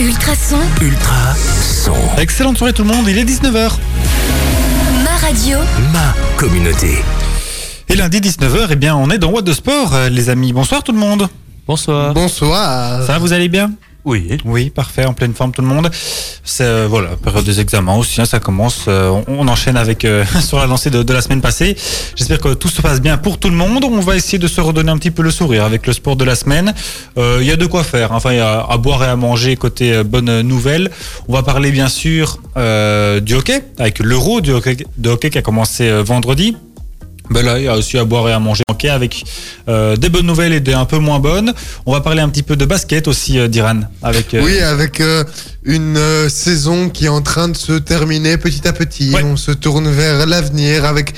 Ultrason. Ultra son. Excellente soirée tout le monde, il est 19h. Ma radio. Ma communauté. Et lundi 19h, eh bien on est dans What de Sport, euh, les amis. Bonsoir tout le monde. Bonsoir. Bonsoir. Ça va, vous allez bien? Oui. Oui, parfait, en pleine forme tout le monde. C'est euh, voilà, période des examens aussi, hein, ça commence. euh, on, enchaîne avec euh, sur la lancée de, de la semaine passée. J'espère que tout se passe bien pour tout le monde. On va essayer de se redonner un petit peu le sourire avec le sport de la semaine. Euh, Il y a de quoi faire. Enfin, il y a à boire et à manger côté euh, bonne nouvelle. On va parler bien sûr euh, du hockey avec l'Euro du hockey, de hockey qui a commencé vendredi. Ben là, il y a aussi à boire et à manger hockey avec euh, des bonnes nouvelles et des un peu moins bonnes. On va parler un petit peu de basket aussi, euh, d'Iran. Avec, euh, Oui, avec euh, une euh, saison qui est en train de se terminer petit à petit. Ouais. On se tourne vers l'avenir avec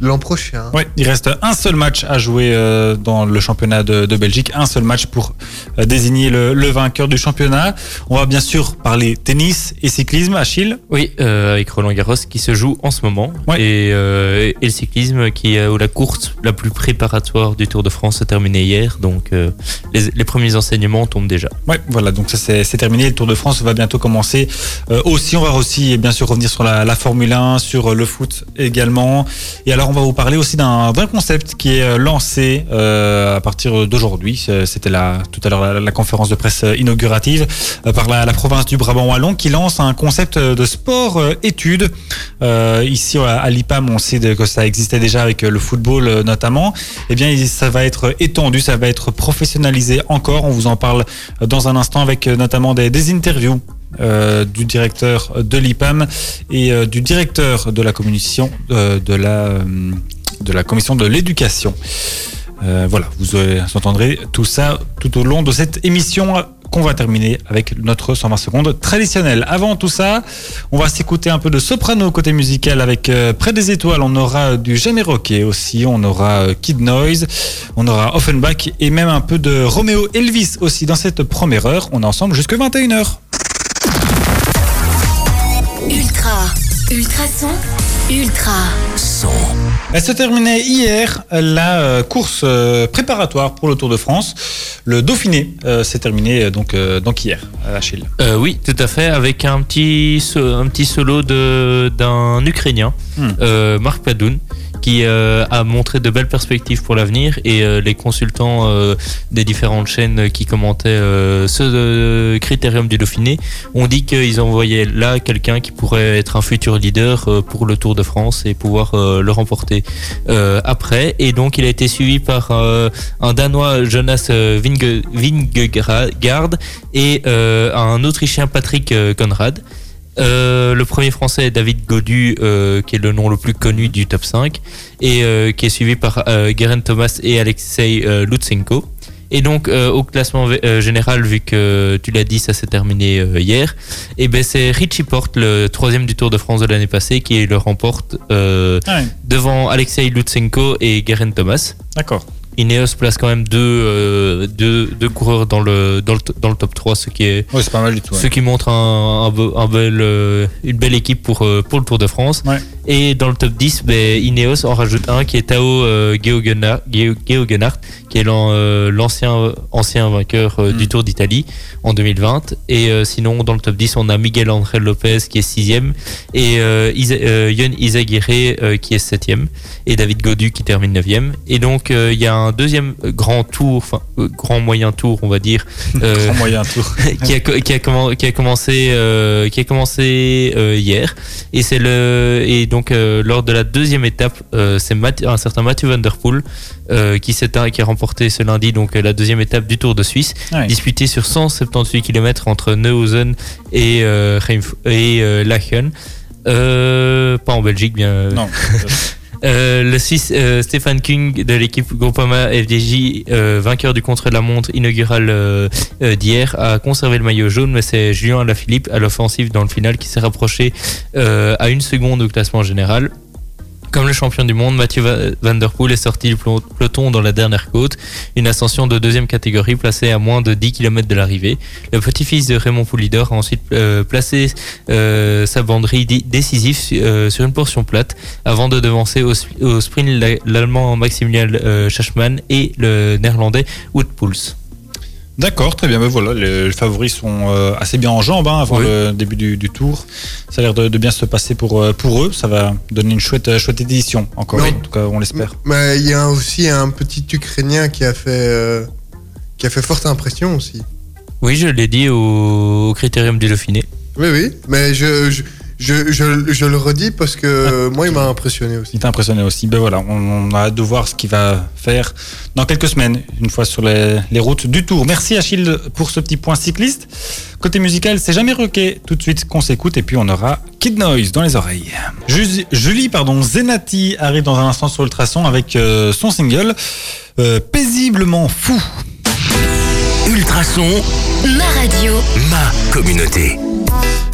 l'an prochain. Ouais, il reste un seul match à jouer euh, dans le championnat de, de Belgique, un seul match pour euh, désigner le, le vainqueur du championnat. On va bien sûr parler tennis et cyclisme, Achille. Oui, euh, avec Roland Garros qui se joue en ce moment. Ouais. Et, euh, et le cyclisme qui est où la course la plus préparatoire du Tour de France s'est terminée hier. Donc euh, les, les premiers enseignements tombent déjà. Ouais, voilà, donc ça c'est terminé. Le Tour de France va bientôt commencer. Euh, aussi, on va aussi bien sûr revenir sur la, la Formule 1, sur le foot également. Et alors, va vous parler aussi d'un concept qui est euh, lancé euh, à partir d'aujourd'hui. C'était tout à l'heure la, conférence de presse euh, inaugurative euh, par la, la province du Brabant Wallon qui lance un concept de sport euh, études. Ici à, l'IPAM, on sait que ça existait déjà avec le football notamment. Eh bien, ça va être étendu, ça va être professionnalisé encore. On vous en parle dans un instant avec notamment des interviews euh, du directeur de l'IPAM et euh, du directeur de la commission euh, de la de la commission de l'éducation. Voilà, vous entendrez tout ça tout au long de cette émission qu'on va terminer avec notre 120 secondes traditionnel. Avant tout ça, on va s'écouter un peu de soprano côté musical avec Près des étoiles. On aura du Jamais Rocké aussi. On aura Kid Noise. On aura Offenbach et même un peu de Romeo Elvis aussi dans cette première heure. On est ensemble jusque 21h. Ultra. Ultrason. Ultra. Son. Elle se terminait hier la euh, course euh, préparatoire pour le Tour de France. Le Dauphiné euh, s'est terminé euh, donc, euh, donc hier, à Achille. Euh, oui, tout à fait, avec un petit, un petit solo de- d'un Ukrainien, Euh, Marc Padoun, qui euh, a montré de belles perspectives pour l'avenir et euh, les consultants des différentes chaînes qui commentaient ce critérium du Dauphiné ont dit qu'ils envoyaient là quelqu'un qui pourrait être un futur leader pour le Tour de France et pouvoir le remporter après. Et donc il a été suivi par un Danois Jonas Vinge- Vingegaard et un Autrichien Patrick Conrad. Euh, le premier français est David Godu, euh, qui est le nom le plus connu du top 5, et euh, qui est suivi par Geraint Thomas et Alexei Lutsenko. Et donc au classement général, vu que tu l'as dit, ça s'est terminé hier, et ben c'est Richie Porte, le troisième du Tour de France de l'année passée, qui le remporte Ah devant Alexei Lutsenko et Geraint Thomas. d'accord. Ineos place quand même deux, euh, deux, deux coureurs dans le, dans, le, dans le top 3, ce qui est Oui, c'est pas mal du tout. ouais. ce qui montre un, un be- un bel, euh, une belle équipe pour, euh, pour le Tour de France. Ouais. Et dans le top 10, ben, Ineos en rajoute un qui est Tao Geoghenar- Geo- Geoghenaert, qui est euh, l'ancien ancien vainqueur euh, Mm. du Tour d'Italie en 2020. Et euh, sinon, dans le top 10, on a Miguel André Lopez qui est sixième et euh, euh, Yon Izaguirre euh, qui est septième et David Godu qui termine neuvième. Et donc, euh, il y a un deuxième grand tour, enfin, euh, grand moyen tour, on va dire, euh, Grand moyen tour. qui a, qui a, commen- qui a commencé euh, qui a commencé euh, hier et c'est le et donc euh, lors de la deuxième étape euh, c'est un certain Mathieu Van Der Poel euh, qui s'est qui a remporté ce lundi donc euh, la deuxième étape du Tour de Suisse Ouais. disputée sur 178 km entre Neuhausen et euh, et euh, Lachen euh, pas en Belgique bien Non. euh, le Suisse Stéphane Kung de l'équipe Groupama FDJ, vainqueur du contre-la-montre inaugural d'hier, a conservé le maillot jaune, mais c'est Julien Alaphilippe à l'offensive dans le final qui s'est rapproché à une seconde au classement général. Comme le champion du monde, Mathieu Va- Van Der Poel est sorti du peloton dans la dernière côte, une ascension de deuxième catégorie placée à moins de 10 km de l'arrivée. Le petit-fils de Raymond Poulidor a ensuite euh, placé euh, sa banderie décisive euh, sur une portion plate avant de devancer au, sp- au sprint la- l'allemand Maximilian Schachmann et le néerlandais Wout Poels. D'accord, très bien. Mais voilà, les, les favoris sont euh, assez bien en jambes hein, avant Oui. le début du, du tour. Ça a l'air de, de bien se passer pour, euh, pour eux. Ça va donner une chouette, euh, chouette édition encore. Mais En tout cas, on l'espère. Mais il y a aussi un petit Ukrainien qui a fait, euh, qui a fait forte impression aussi. Oui, je l'ai dit au, au Critérium du Dauphiné. Oui, oui, mais je, je, je, je- je le redis parce que moi, il m'a impressionné aussi. Il t'a impressionné aussi. Ben voilà, on, on a hâte de voir ce qu'il va faire dans quelques semaines, une fois sur les, les routes du Tour. Merci Achille pour ce petit point cycliste. Côté musical, c'est jamais rocké. Tout de suite qu'on s'écoute et puis on aura Kid Noise dans les oreilles. Ju- Julie, pardon, Zenati arrive dans un instant sur Ultrason avec euh, son single euh, Paisiblement fou. Ultrason, Ma radio. ma communauté.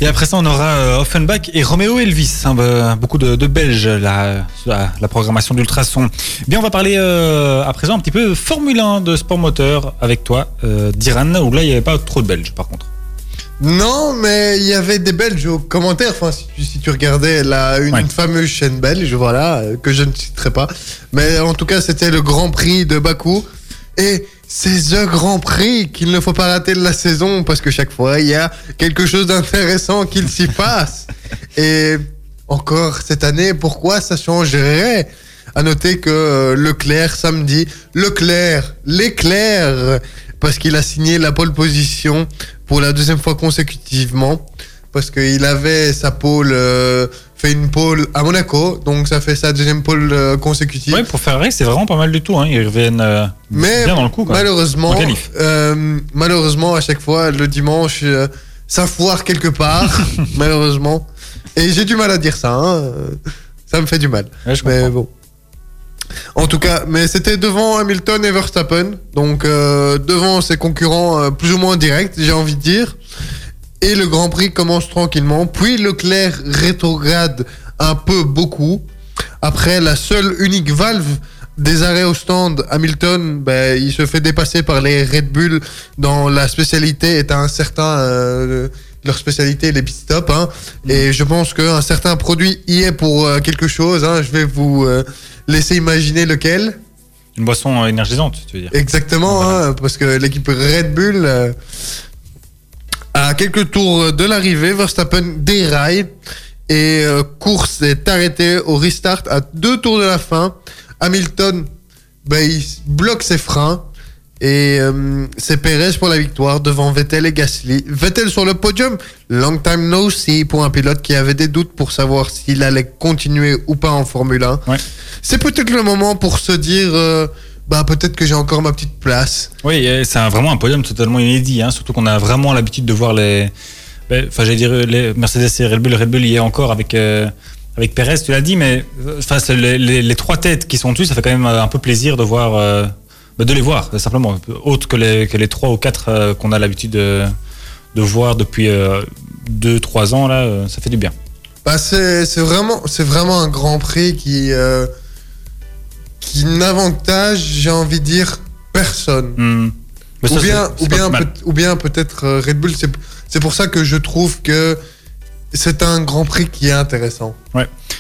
Et après ça, on aura euh, Offenbach et Romeo Elvis. hein, bah, beaucoup de, de Belges, la, la, la programmation d'Ultrason. Bien, on va parler euh, à présent un petit peu Formule 1 de sport moteur avec toi, euh, Diran, où là, il n'y avait pas trop de Belges par contre. Non, mais il y avait des Belges aux commentaires. Enfin, si tu, si tu regardais la, une Ouais. fameuse chaîne belge, voilà, euh, que je ne citerai pas. Mais en tout cas, c'était le Grand Prix de Bakou. Et c'est The Grand Prix qu'il ne faut pas rater de la saison parce que chaque fois, il y a quelque chose d'intéressant qu'il s'y passe. Et encore cette année, pourquoi ça changerait? À noter que euh, Leclerc, samedi, Leclerc, l'éclair, parce qu'il a signé la pole position pour la deuxième fois consécutivement, parce qu'il avait sa pole, euh, fait une pole à Monaco, donc ça fait sa deuxième pole euh, consécutive. Ouais, pour Ferrari, c'est vraiment pas mal du tout. Hein. Ils reviennent euh, Mais bien dans le coup. Quoi. malheureusement, euh, malheureusement, à chaque fois, le dimanche, ça foire quelque part, malheureusement. Et j'ai du mal à dire ça, hein, ça me fait du mal. Ouais, je Mais comprends. bon. En tout cas, mais c'était devant Hamilton et Verstappen, donc devant ses concurrents plus ou moins directs, j'ai envie de dire. Et le Grand Prix commence tranquillement. Puis Leclerc rétrograde un peu beaucoup. Après la seule unique valve des arrêts au stand, Hamilton, ben, il se fait dépasser par les Red Bull dans la spécialité est un certain euh, leur spécialité les pit stops. Hein. Et je pense qu'un certain produit y est pour euh, quelque chose. Hein. Je vais vous euh, laisser imaginer lequel. Une boisson énergisante, tu veux dire. Exactement, Voilà. hein, parce que l'équipe Red Bull, euh, à quelques tours de l'arrivée, Verstappen déraille et euh, course est arrêtée au restart à deux tours de la fin. Hamilton, ben, il bloque ses freins et euh, c'est Perez pour la victoire devant Vettel et Gasly. Vettel sur le podium, long time no see pour un pilote qui avait des doutes pour savoir s'il allait continuer ou pas en Formule 1. Ouais. C'est peut-être le moment pour se dire, euh, bah peut-être que j'ai encore ma petite place. Oui, c'est un- vraiment un podium totalement inédit, hein, surtout qu'on a vraiment l'habitude de voir les. ben, Enfin, j'allais dire les Mercedes et Red Bull. Red Bull y est encore avec, euh, avec Perez, tu l'as dit, mais euh, enfin, les, les- les trois têtes qui sont dessus, ça fait quand même euh, un peu plaisir de voir. euh, ben, de les voir, simplement. Autre que les, que les trois ou quatre euh, qu'on a l'habitude de, de voir depuis 2-3 ans, là, ça fait du bien. Bah c'est c'est vraiment c'est vraiment un Grand Prix qui qui n'avantage, j'ai envie de dire, personne. Hmm. Mais ça, ou bien ou bien peut- ou bien peut-être euh, Red Bull. C'est pour ça que je trouve que c'est un Grand Prix qui est intéressant.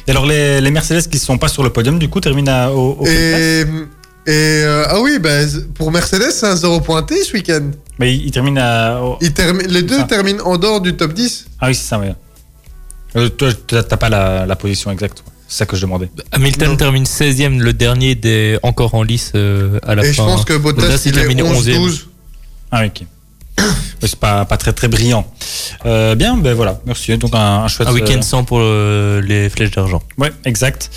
Et alors, les, les Mercedes qui ne sont pas sur le podium, du coup, terminent à, au, au Et et euh, ah oui, bah, pour Mercedes, c'est un zéro pointé ce week-end. Mais ils, ils terminent à. au- Ils termi- Les deux Ça. terminent en dehors du top 10. Ah oui, c'est ça, oui. Euh, toi, t'as t'as pas la, la position exacte. C'est ça que je demandais. Hamilton Non. termine 16e, le dernier des encore en lice euh, à la Et fin. je pense que Bottas, Bottas, il il est termine 11e. 11-12. Ah oui, ok. C'est pas, pas très très brillant. Euh, bien, ben voilà, merci. Donc un, un chouette. Un week-end euh, sans pour euh, les flèches d'argent. ouais, exact.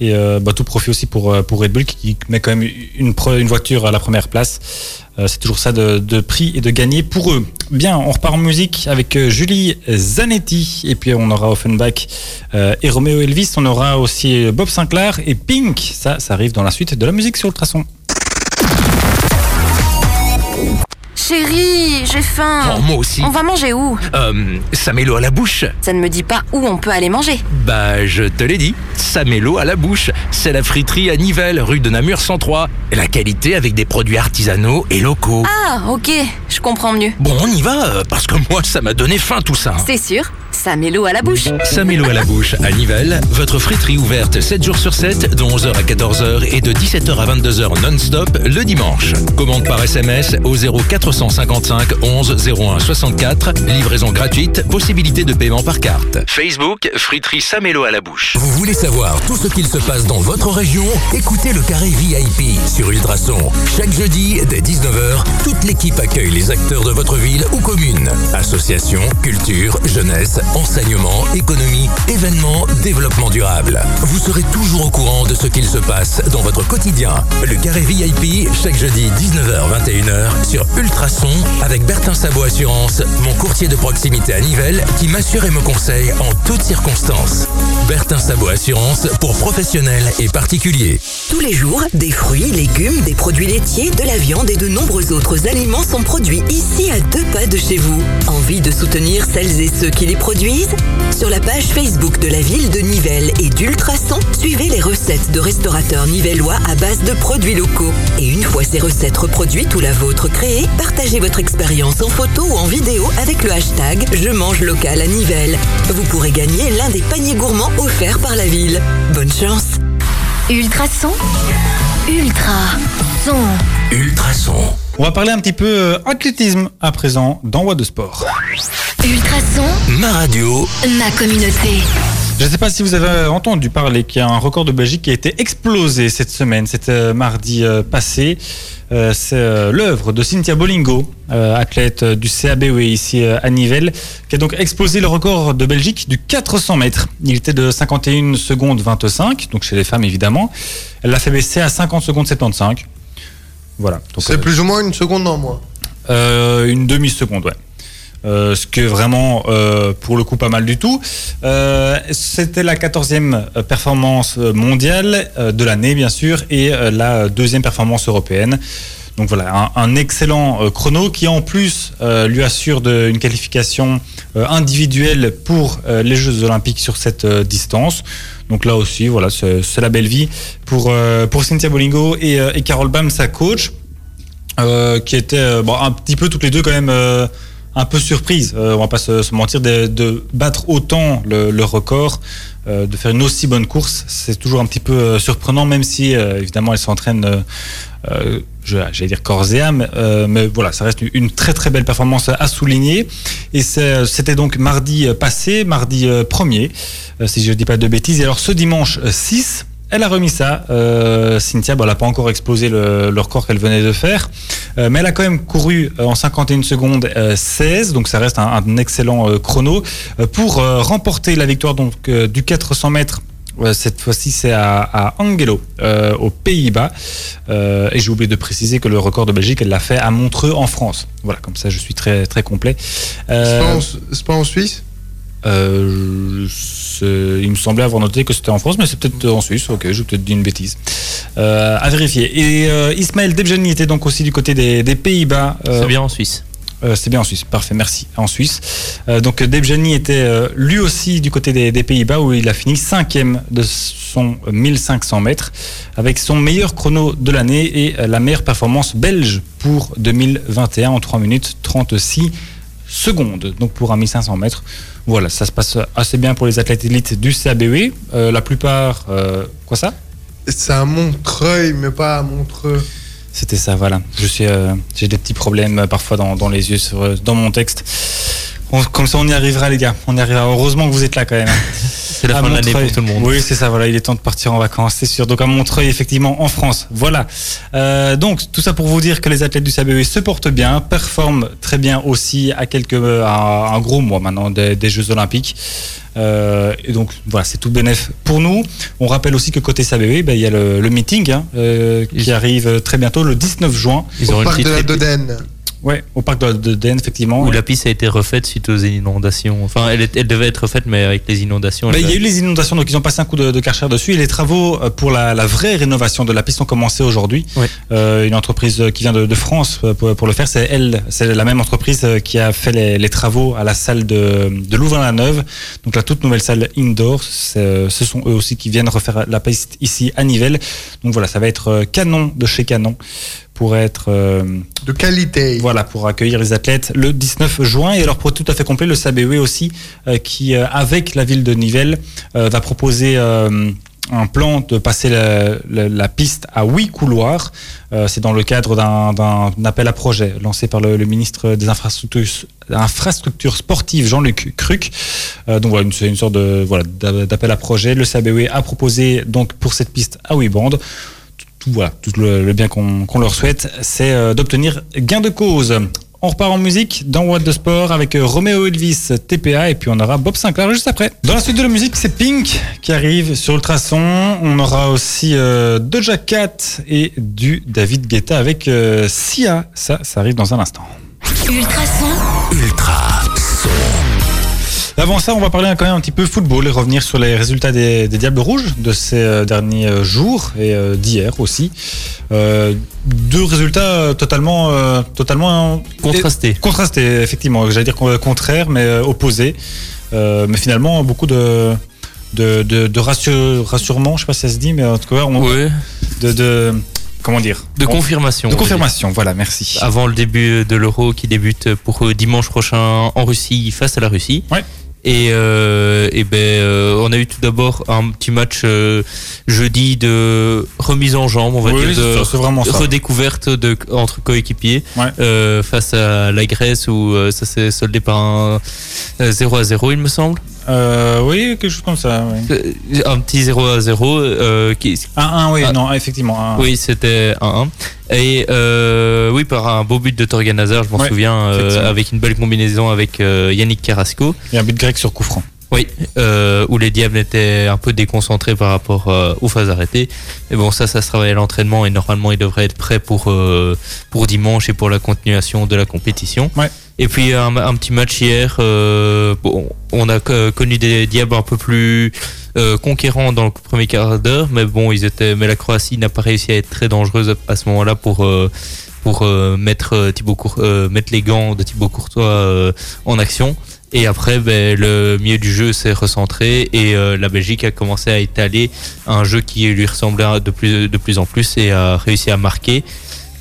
Et euh, bah, tout profit aussi pour, pour Red Bull qui met quand même une, une voiture à la première place. Euh, c'est toujours ça de, prix et de gagner pour eux. Bien, on repart en musique avec euh, Julie Zanetti et puis on aura Offenbach euh, et Romeo Elvis. On aura aussi Bob Sinclair et Pink. Ça, ça arrive dans la suite de la musique sur le traçon. Chérie, j'ai faim. Oh, moi aussi. On va manger où? Euh, ça met l'eau à la bouche. Ça ne me dit pas où on peut aller manger. Bah, je te l'ai dit. Ça met l'eau à la bouche. C'est la friterie à Nivelles, rue de Namur 103. La qualité avec des produits artisanaux et locaux. Ah, ok, je comprends mieux. Bon, on y va, euh, parce que moi, ça m'a donné faim tout ça. C'est sûr, L'eau à la bouche. Samélo à la bouche à Nivelles, votre friterie ouverte 7 jours sur 7, de 11h à 14h et de 17h à 22h non-stop le dimanche. Commande par SMS au 0455 11 01 64, livraison gratuite, possibilité de paiement par carte. Facebook, friterie Samélo à la bouche. Vous voulez savoir tout ce qu'il se passe dans votre région? Écoutez le Carré VIP sur Ultrason. Chaque jeudi, dès 19h, toute l'équipe accueille les acteurs de votre ville ou commune. Association, culture, jeunesse, enseignement, économie, événements, développement durable. Vous serez toujours au courant de ce qu'il se passe dans votre quotidien. Le Carré VIP, chaque jeudi 19h-21h sur Ultrason avec Bertin Sabot Assurance, mon courtier de proximité à Nivelles qui m'assure et me conseille en toutes circonstances. Bertin Sabot Assurance pour professionnels et particuliers. Tous les jours, des fruits, légumes, des produits laitiers, de la viande et de nombreux autres aliments sont produits ici à deux pas de chez vous. Envie de soutenir celles et ceux qui les produisent Sur la page Facebook de la ville de Nivelles et d'Ultrason, suivez les recettes de restaurateurs nivellois à base de produits locaux. Et une fois ces recettes reproduites ou la vôtre créée, partagez votre expérience en photo ou en vidéo avec le hashtag Je mange local à Nivelles. Vous pourrez gagner l'un des paniers gourmands offerts par la ville. Bonne chance Ultrason? Ultra. Son. Ultrason. On va parler un petit peu euh, athlétisme à présent dans What de Sport. Ultrason. Ma radio. Ma communauté. Je ne sais pas si vous avez entendu parler qu'il y a un record de Belgique qui a été explosé cette semaine, c'était euh, mardi euh, passé. Euh, c'est l'œuvre de Cynthia Bolingo, athlète du CABE ici euh, à Nivelles, qui a donc explosé le record de Belgique du 400 mètres. Il était de 51 secondes 25, donc chez les femmes évidemment. Elle l'a fait baisser à 50 secondes 75. Voilà. C'est euh, plus ou moins une seconde en moins. euh, une demi-seconde, ouais. Euh, ce qui est vraiment, euh, pour le coup, pas mal du tout. Euh, C'était la 14e performance mondiale euh, de l'année, bien sûr, et euh, la deuxième performance européenne. Donc voilà, un, excellent euh, chrono qui en plus euh, lui assure de- une qualification euh, individuelle pour euh, les Jeux Olympiques sur cette euh, distance. Donc là aussi, voilà, c'est la belle vie pour, euh, pour Cynthia Bolingo et, euh, et Carole Bam, sa coach euh, qui étaient euh, un petit peu toutes les deux quand même euh, un peu surprises. Euh, on va pas se, se mentir de, de battre autant le, le record, euh, de faire une aussi bonne course, c'est toujours un petit peu euh, surprenant, même si évidemment elles s'entraînent. euh, j'allais dire corps et âme, euh, mais voilà, ça reste une très très belle performance à souligner. Et c'était donc mardi passé, mardi euh, 1er, euh, si je ne dis pas de bêtises. Et alors ce dimanche euh, 6, elle a remis ça. Euh, Cynthia, elle n'a pas encore explosé le, le record qu'elle venait de faire, Euh, mais elle a quand même couru euh, en 51 secondes euh, 16, donc ça reste un, un excellent euh, chrono, euh, pour remporter la victoire donc, du 400 mètres. Cette fois-ci, c'est à, à Angelo, aux Pays-Bas. Et j'ai oublié de préciser que le record de Belgique, elle l'a fait à Montreux, en France. Voilà, comme ça, je suis très très complet. C'est pas en Suisse? Euh, il me semblait avoir noté que c'était en France, mais c'est peut-être en Suisse. Ok, j'ai peut-être dit une bêtise. Euh, à vérifier. Et euh, Ismaël Debjani était donc aussi du côté des, des Pays-Bas. Euh, C'est bien en Suisse. c'est bien en Suisse, parfait, merci. En Suisse. Donc Debjani était lui aussi du côté des, des Pays-Bas où il a fini cinquième de son 1500 mètres avec son meilleur chrono de l'année et la meilleure performance belge pour 2021 en 3 minutes 36 secondes. Donc pour un 1500 mètres, voilà, ça se passe assez bien pour les athlètes élites du CABE. Euh, la plupart, euh, quoi ça? C'est à Montreuil, mais pas à Montreux. C'était ça, voilà. Je suis, euh, j'ai des petits problèmes parfois dans, dans les yeux, sur, dans mon texte. On- comme ça, on y arrivera, les gars. On y arrivera. Heureusement que vous êtes là quand même. C'est la À fin de l'année pour tout le monde. Oui, c'est ça. Voilà, il est temps de partir en vacances, c'est sûr. Donc à Montreuil, effectivement, en France. Voilà. Euh, donc tout ça pour vous dire que les athlètes du CABE se portent bien, performent très bien aussi à quelques, à un gros mois maintenant des, des Jeux Olympiques. Euh, et donc voilà, c'est tout bénéf pour nous. On rappelle aussi que côté CABE, ben, il y a le, le meeting hein, euh, qui arrive très bientôt, le 19 juin. Ils Au ont une parc petite de la Dodène. Ouais, au parc de, de Den, effectivement. où la piste a été refaite suite aux inondations. Enfin, elle, est- elle devait être refaite, mais avec les inondations. Elle il y a eu les inondations, donc ils ont passé un coup de, de karcher dessus. Et les travaux euh, pour la, la vraie rénovation de la piste ont commencé aujourd'hui. Ouais. Euh, une entreprise qui vient de, de France euh, pour, pour le faire, c'est elle, c'est la même entreprise euh, qui a fait les, les travaux à la salle de, de Louvain-la-Neuve, donc la toute nouvelle salle indoor. Ce sont eux aussi qui viennent refaire la piste ici à Nivelles. Donc voilà, ça va être canon de chez canon pour être euh, De qualité. voilà pour accueillir les athlètes le 19 juin et alors pour être tout à fait complet le SABE aussi euh, qui euh, avec la ville de Nivelles va proposer un plan de passer la, la- la piste à huit couloirs. Euh, c'est dans le cadre d'un appel à projet lancé par le, le ministre des infrastructures, infrastructures sportives Jean-Luc Cruc. Euh, donc voilà, une- c'est une sorte de voilà d'a- d'appel à projet. Le SABE a proposé donc pour cette piste à huit bandes tout, voilà, le, bien qu'on leur souhaite, c'est euh, d'obtenir gain de cause. On repart en musique dans What the Sport avec euh, Romeo Elvis TPA et puis on aura Bob Sinclair juste après. Dans la suite de la musique, c'est Pink qui arrive sur Ultrason. On aura aussi euh, Cat et du David Guetta avec euh, Sia. Ça, ça arrive dans un instant. Ultrason, Ultra son. Avant ça, on va parler quand même un petit peu football et revenir sur les résultats des, des Diables Rouges de ces euh, derniers euh, jours et euh, d'hier aussi. Euh, deux résultats totalement, euh, totalement Contrasté. contrastés, effectivement. J'allais dire con- contraire, mais opposés. Euh, mais finalement, beaucoup de de, de, de rassure- rassurement, je sais pas si ça se dit, mais en tout cas, on, Ouais. de, de comment dire? De On- confirmation. de confirmation. Voilà, merci. Avant le début de l'Euro qui débute pour dimanche prochain en Russie face à la Russie. Ouais. Et, euh, et ben, euh, on a eu tout d'abord un petit match euh, jeudi de remise en jambe, on va Oui, dire, de ça, redécouverte de, entre coéquipiers Ouais. euh, face à la Grèce où euh, ça s'est soldé par un euh, 0 à 0 il me semble. Euh, oui, quelque chose comme ça. Oui. Euh, Un petit 0 à 0 euh, qui, 1-1, oui, Ah. non, effectivement. oui, c'était 1-1. Et euh, oui, par un beau but de Torgan Hazard, je m'en Ouais, souviens, avec une belle combinaison avec Yannick Carrasco. Il a un but grec sur coup franc. Oui, où les Diables étaient un peu déconcentrés par rapport aux phases arrêtées. Et bon, ça, ça se travaille à l'entraînement et normalement, ils devraient être prêts pour, pour dimanche et pour la continuation de la compétition. Ouais. Et puis, un, un petit match hier, euh, bon, on a co- connu des Diables un peu plus euh, conquérants dans le premier quart d'heure, mais bon, ils étaient, mais la Croatie n'a pas réussi à être très dangereuse à ce moment-là pour. euh, pour mettre Thibaut Cour- mettre les gants de Thibaut Courtois en action et après, ben, le milieu du jeu s'est recentré et euh, la Belgique a commencé à étaler un jeu qui lui ressemblait de plus, de plus en plus et a réussi à marquer.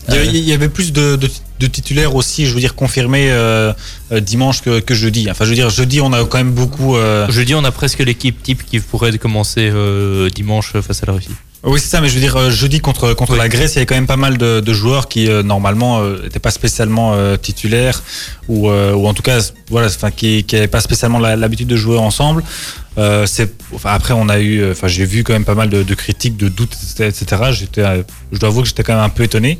Il y avait- Euh, il y avait plus de, de- de titulaires aussi, je veux dire, confirmés euh, euh, dimanche que, que jeudi. Enfin, je veux dire, jeudi, on a quand même beaucoup. euh, Jeudi, on a presque l'équipe type qui pourrait commencer euh, dimanche face à la Russie. Oui, c'est ça, mais je veux dire, euh, jeudi contre, contre la Grèce, il y avait quand même pas mal de, de joueurs qui, euh, normalement, n'étaient pas spécialement euh, titulaires, ou, euh, ou en tout cas, voilà, enfin, qui n'avaient pas spécialement l'habitude de jouer ensemble. Euh, c'est, enfin, après, on a eu, euh, enfin, j'ai vu quand même pas mal de, de critiques, de doutes, etc. J'étais, euh, je dois avouer que j'étais quand même un peu étonné.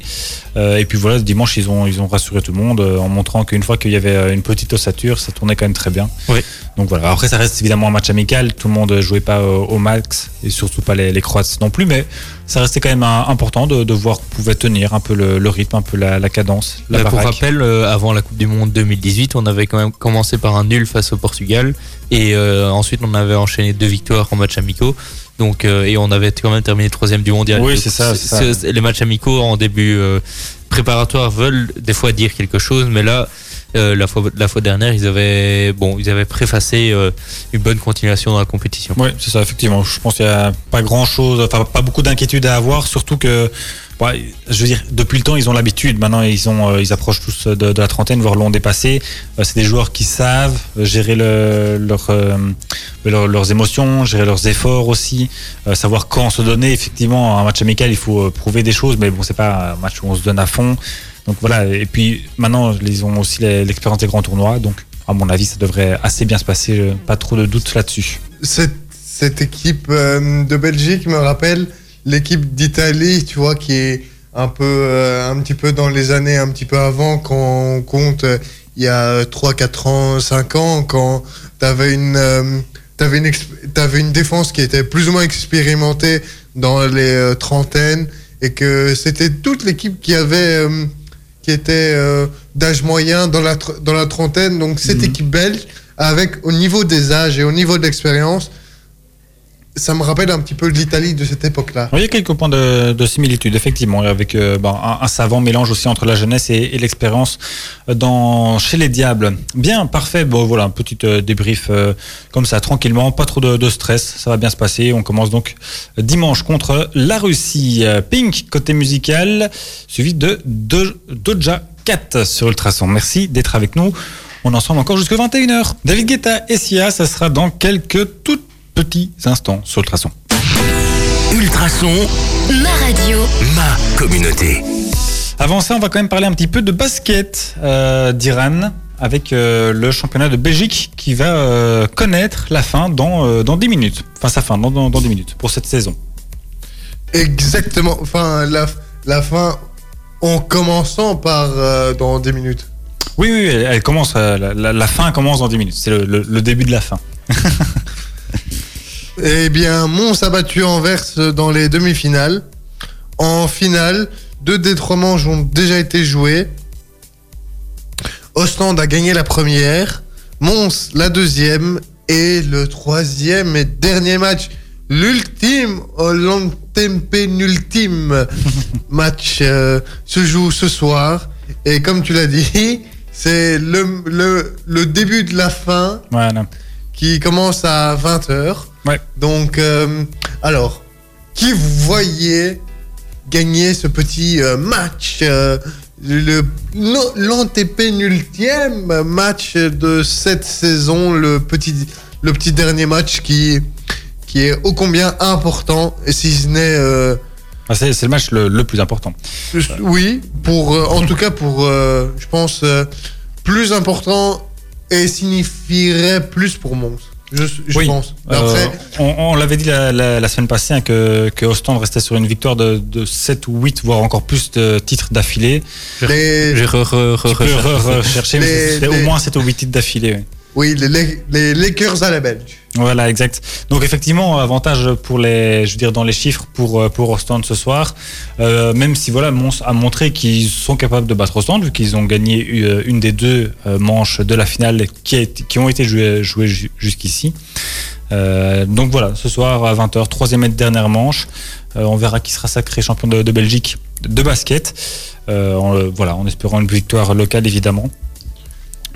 Euh, et puis voilà, dimanche, ils ont, ils ont rassuré tout le monde euh, en montrant qu'une fois qu'il y avait une petite ossature, ça tournait quand même très bien. Oui. Donc voilà. Après, ça reste évidemment un match amical. Tout le monde jouait pas au, au max et surtout pas les, les Croates non plus, mais ça restait quand même un- important de, de voir qu'on pouvait tenir un peu le, le rythme, un peu la, la cadence, la Ben, pour rappel, euh, avant la Coupe du Monde 2018, on avait quand même commencé par un nul face au Portugal et euh, ensuite on avait enchaîné deux victoires en matchs amicaux. Donc, euh, et on avait quand même terminé troisième du mondial. Oui, c'est ça, ça. Les matchs amicaux en début préparatoire veulent des fois dire quelque chose, mais là, euh, la, fois, la fois dernière, ils avaient, bon, ils avaient préfacé euh, une bonne continuation dans la compétition. Oui, c'est ça, effectivement. Je pense qu'il n'y a pas grand chose, enfin, pas beaucoup d'inquiétude à avoir, surtout que, ouais, je veux dire, depuis le temps, ils ont l'habitude. Maintenant, ils, ont, euh, ils approchent tous de, la trentaine, voire l'ont dépassé. C'est des joueurs qui savent gérer le, leur, leur- leurs émotions, gérer leurs efforts aussi, savoir quand se donner. Effectivement, un match amical, il faut prouver des choses, mais bon, c'est pas un match où on se donne à fond. Donc voilà, et puis maintenant, ils ont aussi l'expérience des grands tournois, donc à mon avis, ça devrait assez bien se passer, euh, pas trop de doutes là-dessus. Cette, cette équipe euh, de Belgique me rappelle l'équipe d'Italie, tu vois, qui est un peu, euh, un petit peu dans les années un petit peu avant, quand on compte il y a 3, 4 ans, 5 ans, quand t'avais une, euh, t'avais une, t'avais une défense qui était plus ou moins expérimentée dans les trentaines et que c'était toute l'équipe qui avait, qui était euh, d'âge moyen dans la, tr- dans la trentaine. Donc cette Mhm. équipe belge, avec au niveau des âges et au niveau de l'expérience, ça me rappelle un petit peu l'Italie de cette époque-là. Il y a quelques points de, de similitude, effectivement, avec euh, ben, un, savant mélange aussi entre la jeunesse et, l'expérience chez les Diables. Bien, parfait. Bon, voilà, un petit euh, débrief euh, comme ça, tranquillement, pas trop de, stress, ça va bien se passer. On commence donc dimanche contre la Russie. Pink côté musical, suivi de, de Doja Cat sur Ultrason. Merci d'être avec nous. On est ensemble encore jusqu'à 21h. David Guetta et Sia, ça sera dans quelques tout petits instants sur Ultrason. Ultrason, Ma radio. ma communauté. Avant ça, on va quand même parler un petit peu de basket euh, d'Iran avec euh, le championnat de Belgique qui va euh, connaître la fin dans, euh, dans 10 minutes. Enfin, sa fin dans, dans, dans 10 minutes pour cette saison. Exactement. Enfin, la, la fin en commençant par euh, dans 10 minutes. Oui, oui, elle, elle commence, euh, la, la- la fin commence dans 10 minutes. C'est le, le- le début de la fin. Eh bien, Mons a battu Anvers dans les demi-finales. En finale, deux des trois manches ont déjà été joués. Ostende a gagné la première, Mons la deuxième et le troisième et dernier match, l'ultime, l'ultime match euh, se joue ce soir. Et comme tu l'as dit, c'est le, le, le début de la fin Voilà. qui commence à 20h. Ouais. Donc, euh, alors, qui vous voyez gagner ce petit euh, match euh, l'antépénultième match de cette saison, le petit, le petit dernier match qui, qui est ô combien important, et si ce n'est Ah, c'est c'est le match le, le plus important. oui, pour, euh, en tout cas pour, euh, je pense, euh, plus important et signifierait plus pour Mons. Je, je Oui. pense. Euh, on on l'avait dit la, la- la semaine passée hein, que, que Ostende restait sur une victoire de, de 7 ou 8, voire encore plus de titres d'affilée. les, J'ai re, re, re, Tu peux recherché. re- mais c'était au moins 7 ou 8 titres d'affilée. oui. oui, les, les, les Lakers à la Belge. Voilà, exact. Donc effectivement, avantage pour les, je veux dire dans les chiffres pour euh, pour Ostende ce soir. Euh, même si voilà, Mons a montré qu'ils sont capables de battre Ostende vu qu'ils ont gagné euh, une des deux euh, manches de la finale qui, a été- qui ont été jouées, jouées ju- jusqu'ici. Euh, donc voilà, ce soir à 20h, troisième et dernière manche. Euh, on verra qui sera sacré champion de, de Belgique de basket. Euh, en- voilà, en espérant une victoire locale évidemment.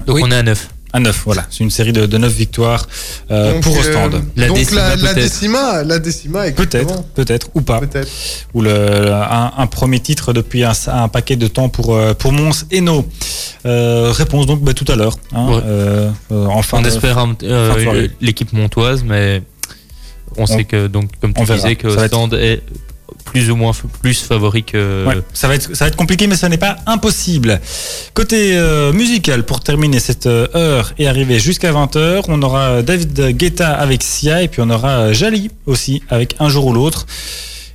Donc Oui. on est à 9. À 9, voilà. C'est une série de, de 9 victoires euh, Donc, pour euh, Ostende. La donc décima, la, décima, la décima, Peut-être, peut-être, ou pas. Peut-être. Ou le, un, un premier titre depuis un, un paquet de temps pour, euh, pour Mons et No. Euh, réponse donc bah, tout à l'heure. Hein, Ouais. euh, euh, en fin on espère euh, l'équipe montoise, mais on, sait que, donc, comme tu on verra. disais, que Stand est plus ou moins plus favori que. Ouais, ça, va être, ça va être compliqué, mais ce n'est pas impossible. Côté euh, musical, pour terminer cette euh, heure et arriver jusqu'à 20h, on aura David Guetta avec Sia et puis on aura euh, Jali aussi avec Un jour ou l'autre.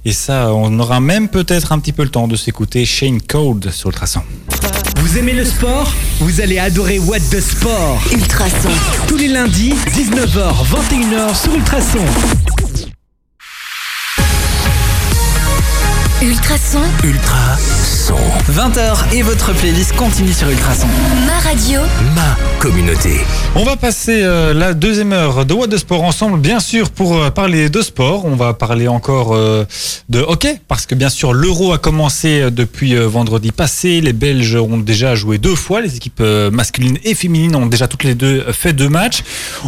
Et ça, on aura même peut-être un petit peu le temps de s'écouter Shane Code sur le traçant. Vous aimez le sport? Vous allez adorer What the Sport. Ultrason. Tous les lundis, 19h, 21h sur Ultrason. Ultrason. Ultra son, 20h et votre playlist continue sur Ultrason. Ma radio. ma communauté. On va passer euh, la deuxième heure de What de Sport ensemble, bien sûr, pour euh, parler de sport. On va parler encore euh, de hockey, parce que bien sûr, l'Euro a commencé depuis euh, vendredi passé. Les Belges ont déjà joué deux fois. Les équipes euh, masculines et féminines ont déjà toutes les deux fait deux matchs.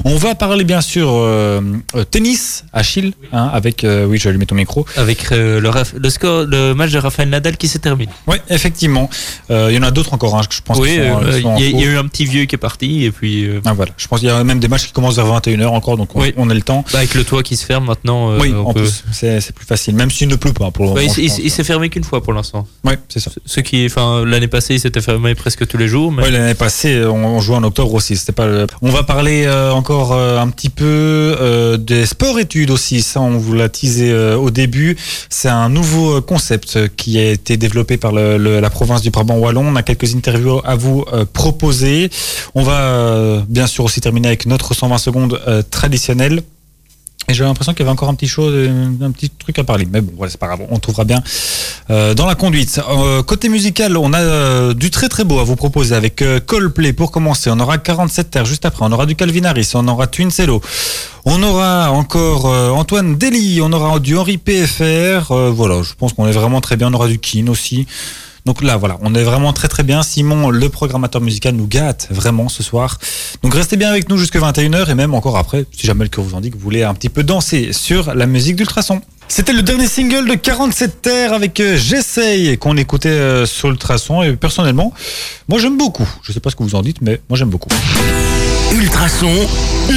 On va parler bien sûr tennis, Achille, hein, avec... euh, oui, je vais allumer ton micro. Avec euh, le score, le match de Rafael Nadal qui s'est terminé. Oui, effectivement. Euh, Il y en a d'autres encore, hein, je pense Oui, euh, ils il y, a- y eu un petit vieux qui est parti et puis euh, Ah, voilà. Je pense qu'il y a même des matchs qui commencent vers 21h encore, donc on, Oui. on a le temps. bah, avec le toit qui se ferme maintenant. euh, oui, en peut- plus, c'est plus facile, même s'il ne pleut pas pour le Bah, moment. il s'est fermé qu'une fois pour l'instant. Ouais, c'est ça. Ce qui, enfin, l'année passée, il s'était fermé presque tous les jours. Mais Ouais, l'année passée, on, on jouait en octobre aussi. C'était pas. le- On va parler euh, encore euh, un petit peu euh, des sports-études aussi. Ça, on vous l'a teasé euh, au début. C'est un nouveau euh, concept qui a été développé par le- le- la province du Brabant wallon. On a quelques interviews à vous euh, proposer. On va euh, bien sûr aussi terminer avec notre 120 secondes euh, traditionnelles. Et j'ai l'impression qu'il y avait encore un petit chose, un petit truc à parler. Mais bon, c'est pas grave, on trouvera bien euh, dans la conduite. Euh, côté musical, on a euh, du très très beau à vous proposer avec euh, Coldplay pour commencer. On aura 47 terres juste après. On aura du Calvin Harris, on aura Twincello. On aura encore euh, Antoine Dely, on aura du Henri PFR. euh, voilà, je pense qu'on est vraiment très bien. On aura du Keane aussi. Donc là, voilà, on est vraiment très très bien. Simon, le programmateur musical, nous gâte vraiment ce soir. Donc restez bien avec nous jusqu'à 21h et même encore après, si jamais le cœur vous en dit que vous voulez un petit peu danser sur la musique d'Ultrason. C'était le dernier single de 47 Terres avec euh, J'essaye qu'on écoutait euh, sur Ultrason et personnellement, moi j'aime beaucoup. Je sais pas ce que vous en dites, mais moi j'aime beaucoup. Ultrason,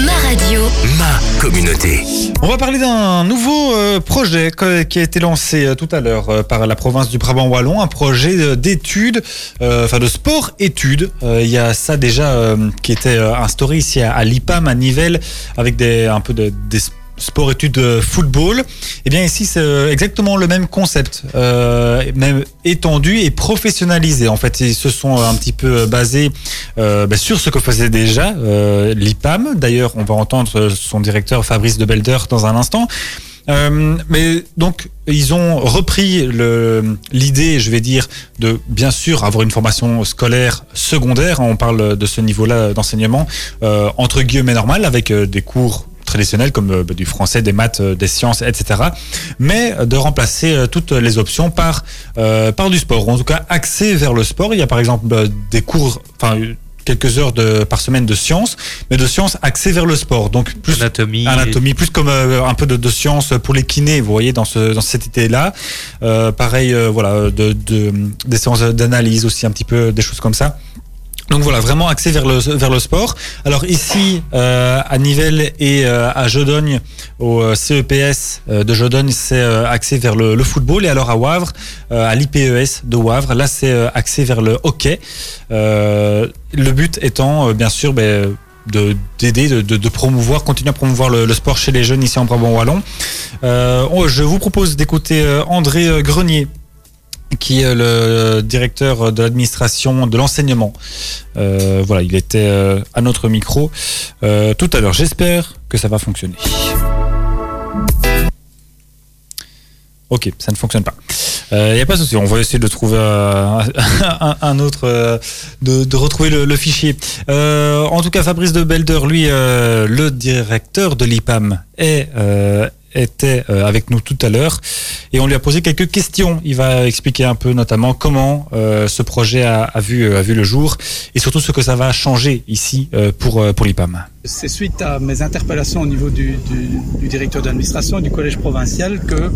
Ma radio. ma communauté. On va parler d'un nouveau euh, projet qui a été lancé tout à l'heure par la province du Brabant Wallon, un projet d'études, euh, enfin de sport-études. Euh, Il y a ça déjà euh, qui était instauré ici à, à l'IPAM à Nivelles avec des, un peu de, des sport-études de football. Et bien ici c'est euh, exactement le même concept, euh, même étendu et professionnalisé. En fait, ils se sont euh, un petit peu euh, basés euh, bah, sur ce que faisait déjà euh, l'IPAM. D'ailleurs, on va entendre euh, son directeur Fabrice de Belder dans un instant. Euh, mais donc ils ont repris l'idée, je vais dire, de bien sûr avoir une formation scolaire secondaire. On parle de ce niveau-là d'enseignement euh, entre guillemets normal avec euh, des cours traditionnels comme euh, du français, des maths, euh, des sciences, etc. Mais euh, de remplacer toutes les options par par du sport, ou en tout cas axé vers le sport. Il y a par exemple des cours, enfin quelques heures de, par semaine de sciences, mais de sciences axées vers le sport. Donc plus Anatomie. anatomie, plus comme euh, un peu de, de sciences pour les kinés, vous voyez, dans, ce, dans cette idée-là. Euh, pareil, euh, voilà, de, de, des séances d'analyse aussi, un petit peu, des choses comme ça. Donc voilà, vraiment axé vers le, vers le sport. Alors ici, euh, à Nivelles et euh, à Jodogne, au euh, CEPS de Jodogne, c'est euh, axé vers le, football. Et alors à Wavre, à l'IPES de Wavre, là c'est axé vers le hockey. Le but étant, bien sûr, ben, de d'aider, de, de, promouvoir, continuer à promouvoir le, le sport chez les jeunes ici en Brabant Wallon. On- je vous propose d'écouter André Grenier qui est le directeur de l'administration de l'enseignement. Euh, voilà, il était euh, à notre micro euh, tout à l'heure. J'espère que ça va fonctionner. Ok, ça ne fonctionne pas. Il n'y a pas de souci, on va essayer de trouver euh, un, autre, euh, de, retrouver le, le fichier. Euh, en tout cas, Fabrice de Belder, lui, euh, le directeur de l'IPAM, est, euh, était euh, avec nous tout à l'heure et on lui a posé quelques questions. Il va expliquer un peu notamment comment euh, ce projet a, vu, a vu le jour et surtout ce que ça va changer ici euh, pour, euh, pour l'IPAM. C'est suite à mes interpellations au niveau du directeur d'administration du collège provincial que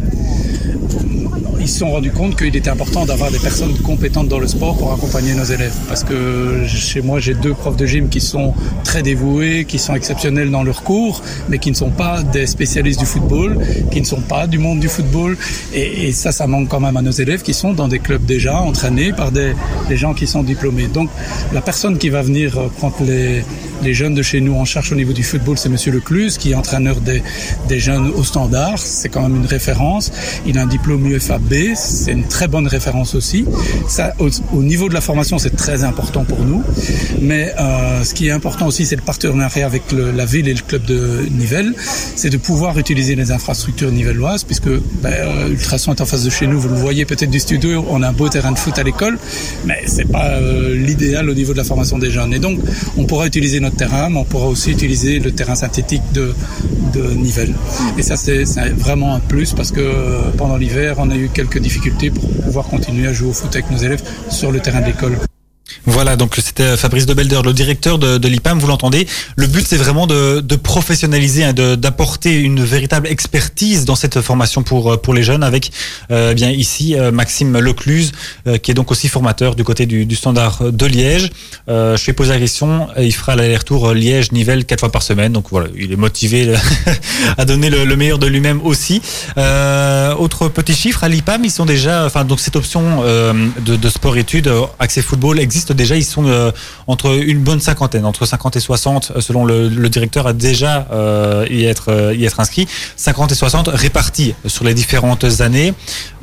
ils se sont rendus compte qu'il était important d'avoir des personnes compétentes dans le sport pour accompagner nos élèves. Parce que chez moi, j'ai deux profs de gym qui sont très dévoués, qui sont exceptionnels dans leurs cours, mais qui ne sont pas des spécialistes du football, qui ne sont pas du monde du football. Et, ça, ça manque quand même à nos élèves qui sont dans des clubs déjà entraînés par des, des gens qui sont diplômés. Donc, la personne qui va venir euh, prendre les, les jeunes de chez nous en charge au niveau du football, c'est Monsieur Lecluse, qui est entraîneur des, des jeunes au standard. C'est quand même une référence. Il a un diplôme UFAB, c'est une très bonne référence aussi. Ça, au, au niveau de la formation, c'est très important pour nous. Mais euh, ce qui est important aussi, c'est le partenariat avec la ville et le club de Nivelles. C'est de pouvoir utiliser les infrastructures nivelloises, puisque ben, euh, Ultrason est en face de chez nous. Vous le voyez peut-être du studio. On a un beau terrain de foot à l'école, mais c'est pas euh, l'idéal au niveau de la formation des jeunes. Et donc, on pourra utiliser notre terrain, mais on pourra aussi utiliser le terrain synthétique de, de Nivelles. Et ça, c'est vraiment un plus parce que pendant l'hiver, on a eu quelques difficultés pour pouvoir continuer à jouer au foot avec nos élèves sur le terrain de l'école. Voilà, donc c'était Fabrice de Belder, le directeur de, de l'IPAM, vous l'entendez. Le but, c'est vraiment de, de professionnaliser, hein, d'apporter une véritable expertise dans cette formation pour, pour les jeunes avec euh, bien ici euh, Maxime Lecluse, euh, qui est donc aussi formateur du côté du, du standard de Liège. Euh, je ai posé la question, il fera l'aller-retour Liège-Nivelles quatre fois par semaine, donc voilà, il est motivé à donner le, le meilleur de lui-même aussi. Euh, autre petit chiffre, à l'IPAM, ils sont déjà, enfin donc cette option euh, de, de sport-études, euh, accès football existe déjà ils sont euh, entre une bonne cinquantaine, entre 50 et 60 euh, selon le, directeur a déjà euh, y être y être inscrit, 50 et 60 répartis sur les différentes années.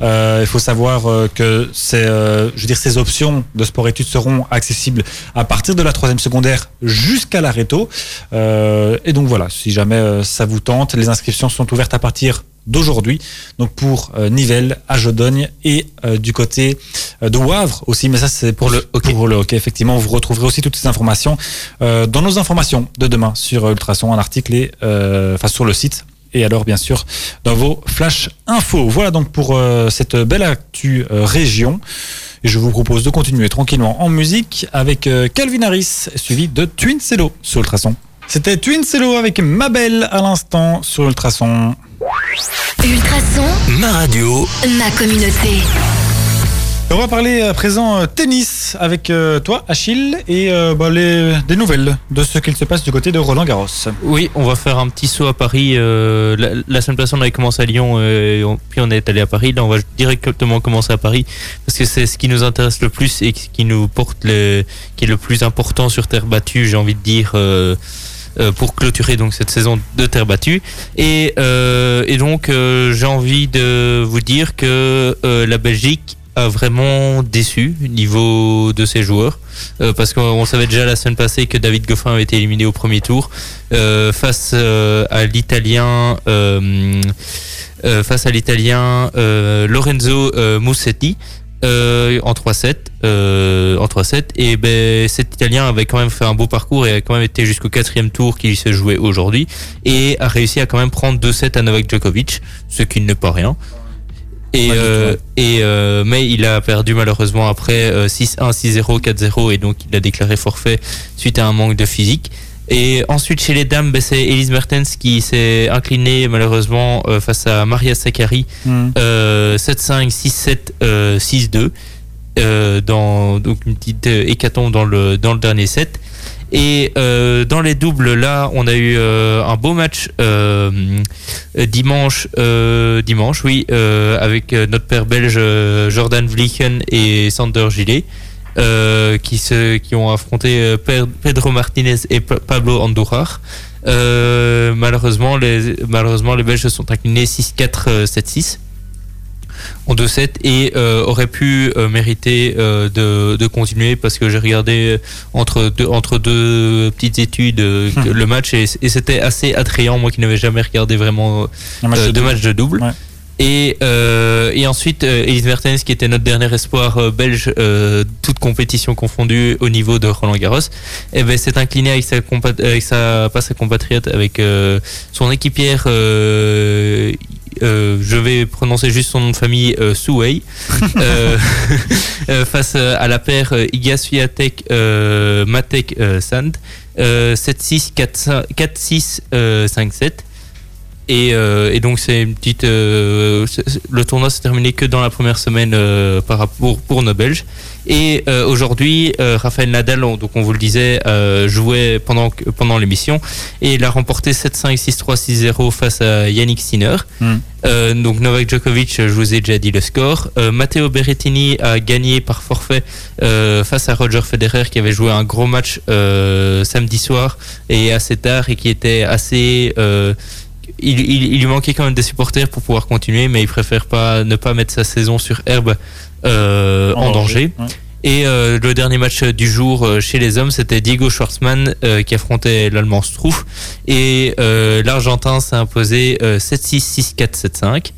Il faut savoir que euh, je veux dire, ces options de sport-études seront accessibles à partir de la troisième secondaire jusqu'à la réto. Et donc voilà, si jamais ça vous tente, les inscriptions sont ouvertes à partir d'aujourd'hui. Donc pour euh, Nivelles, à Jodogne et euh, du côté euh, de Wavre aussi. Mais ça c'est pour le hockey. Pour le hockey, effectivement, vous retrouverez aussi toutes ces informations euh, dans nos informations de demain sur Ultrason, un article et euh, enfin sur le site. Et alors, bien sûr, dans vos flash infos. Voilà donc pour cette belle actu région. Et je vous propose de continuer tranquillement en musique avec Calvin Harris, suivi de Twin Cello sur Ultrason. C'était Twin Cello avec Mabel à l'instant sur Ultrason. Ultrason, Ma radio, ma communauté. On va parler à présent euh, tennis avec euh, toi, Achille, et euh, bah, les, des nouvelles de ce qu'il se passe du côté de Roland Garros. Oui, on va faire un petit saut à Paris. euh, la, la semaine passée, on avait commencé à Lyon, euh, et on- puis on est allé à Paris. Là, on va directement commencer à Paris parce que c'est ce qui nous intéresse le plus et qui nous porte le, qui est le plus important sur terre battue. J'ai envie de dire. Euh, pour clôturer donc cette saison de terre battue. Et, euh, donc euh, j'ai envie de vous dire que la Belgique a vraiment déçu au niveau de ses joueurs parce qu'on savait déjà la semaine passée que David Goffin avait été éliminé au premier tour face à l'italien face à l'italien Lorenzo Musetti euh, en 3-7 euh, en 3-7 et ben cet italien avait quand même fait un beau parcours et a quand même été jusqu'au quatrième tour qui se jouait aujourd'hui et a réussi à quand même prendre 2-7 à Novak Djokovic ce qui n'est pas rien. Et, euh, et euh, mais il a perdu malheureusement après euh, 6-1, 6-0, 4-0 et donc il a déclaré forfait suite à un manque de physique. Et ensuite chez les dames, ben, c'est Elise Mertens qui s'est inclinée malheureusement euh, face à Maria Sakkari Hmm. euh, 7-5, 6-7, euh, 6-2 euh, dans donc une petite euh, hécatombe dans le dans le dernier set. Et euh, dans les doubles, là, on a eu un beau match dimanche, dimanche, oui, avec notre père belge Jordan Vliegen et Sander Gillet, euh, qui se, qui ont affronté euh, Pedro Martinez et Pa- Pablo Andújar. Euh, malheureusement, les malheureusement les Belges se sont inclinés 6-4, euh, 7-6 en 2-7 et euh, aurait pu euh, mériter euh, de, de continuer parce que j'ai regardé entre deux, entre deux petites études que le match et, et c'était assez attrayant moi qui n'avais jamais regardé vraiment match de de double. match de double Ouais. Et, euh, et ensuite euh, Elise Mertens qui était notre dernier espoir euh, belge euh, toute compétition confondue au niveau de Roland Garros et ben s'est incliné avec sa avec sa pas sa compatriote avec euh, son équipière euh, euh, je vais prononcer juste son nom de famille euh, Suwei euh, face à la paire Iga Swiatek euh, Matek Sand euh, 7-6 4-6 euh, 5-7 et, euh, et donc c'est une petite euh, le tournoi s'est terminé que dans la première semaine euh, par rapport pour nos Belges et aujourd'hui Raphaël Nadal on- donc on vous le disait jouait pendant pendant l'émission et il a remporté 7-5 6-3 6-0 face à Yannick Sinner Hmm. donc Novak Djokovic, je vous ai déjà dit le score. Matteo Berrettini a gagné par forfait face à Roger Federer qui avait joué un gros match samedi soir et assez tard et qui était assez... euh, il, il, il lui manquait quand même des supporters pour pouvoir continuer, mais il préfère pas ne pas mettre sa saison sur herbe euh, en, danger. Ouais. Et euh, le dernier match du jour euh, chez les hommes, c'était Diego Schwartzmann euh, qui affrontait l'Allemand Struff. Et euh, l'Argentin s'est imposé euh, 7-6, 6-4, 7-5.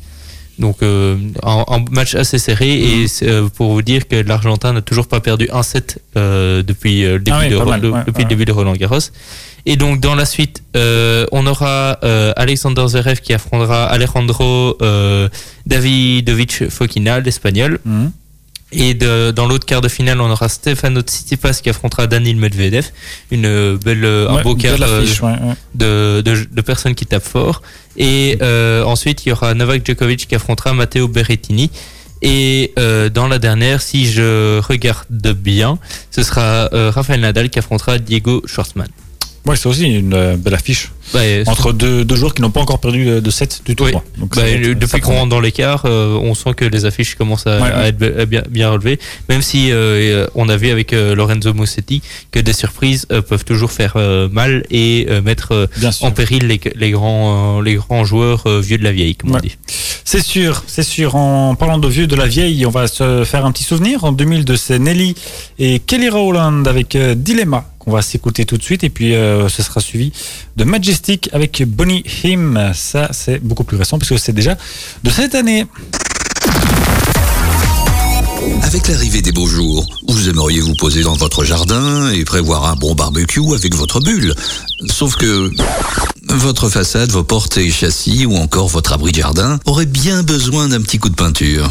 Donc euh, un, un match assez serré. Mhm. Et c'est, euh, pour vous dire que l'Argentin n'a toujours pas perdu un set euh, depuis, le début, Ah oui, de, pas mal, de- ouais, depuis ouais. le début de Roland Garros. Et donc dans la suite, euh, on aura euh, Alexander Zverev qui affrontera Alejandro euh, Davidovich Fokina, l'Espagnol. Mhm. Et de- dans l'autre quart de finale, on aura Stefano Tsitsipas qui affrontera Danil Medvedev. Une euh, belle, euh, un beau quart euh, affiche, ouais, ouais. de, de, de personnes qui tapent fort. Et euh, ensuite, il y aura Novak Djokovic qui affrontera Matteo Berrettini. Et euh, dans la dernière, si je regarde bien, ce sera euh, Rafael Nadal qui affrontera Diego Schwartzmann. Ouais, c'est aussi une euh, belle affiche. Bah, entre deux, deux joueurs qui n'ont pas encore perdu de, de set du tournoi. Donc, Bah, être- depuis qu'on rentre dans l'écart, euh, on sent que les affiches commencent à, Ouais, à ouais. être bien, bien relevées. Même si euh, on a vu avec euh, Lorenzo Musetti que des surprises peuvent toujours faire mal et mettre en péril les, les grands, les grands joueurs vieux de la vieille, comme on dit. C'est sûr, c'est sûr. En parlant de vieux de la vieille, on va se faire un petit souvenir. En 2002, c'est Nelly et Kelly Rowland avec euh, Dilemma qu'on va s'écouter tout de suite. Et puis, euh, ce sera suivi de Majestic avec Bonnie Him. Ça, c'est beaucoup plus récent puisque c'est déjà de cette année. Avec l'arrivée des beaux jours, vous aimeriez vous poser dans votre jardin et prévoir un bon barbecue avec votre bulle. Sauf que votre façade, vos portes et châssis ou encore votre abri de jardin auraient bien besoin d'un petit coup de peinture.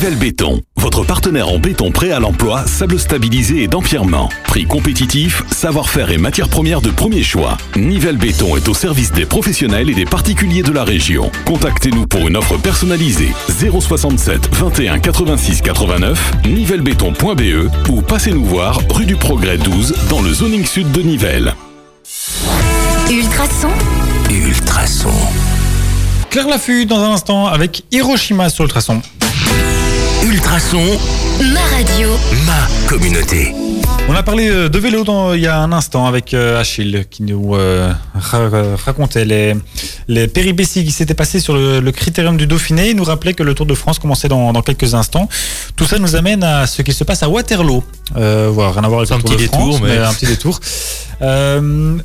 Nivelle Béton, votre partenaire en béton prêt à l'emploi, sable stabilisé et d'empierrement. Prix compétitif, savoir-faire et matières premières de premier choix. Nivelle Béton est au service des professionnels et des particuliers de la région. Contactez-nous pour une offre personnalisée 067 21 86 89 nivellebéton.be ou passez-nous voir rue du Progrès 12 dans le zoning sud de Nivelles. Ultrason, Ultrason. Claire Laffut dans un instant avec Hiroshima sur Ultrason. Ultrason, ma radio. ma communauté. On a parlé euh, de vélo dans- il y a un instant avec euh, Achille qui nous euh, ra- racontait les, les péripéties qui s'étaient passées sur le, le critérium du Dauphiné. Il nous rappelait que le Tour de France commençait dans, dans quelques instants. Tout ça nous amène à ce qui se passe à Waterloo. Euh, voilà, rien à voir avec le Tour petit de France, détour, mais- un petit détour. Euh,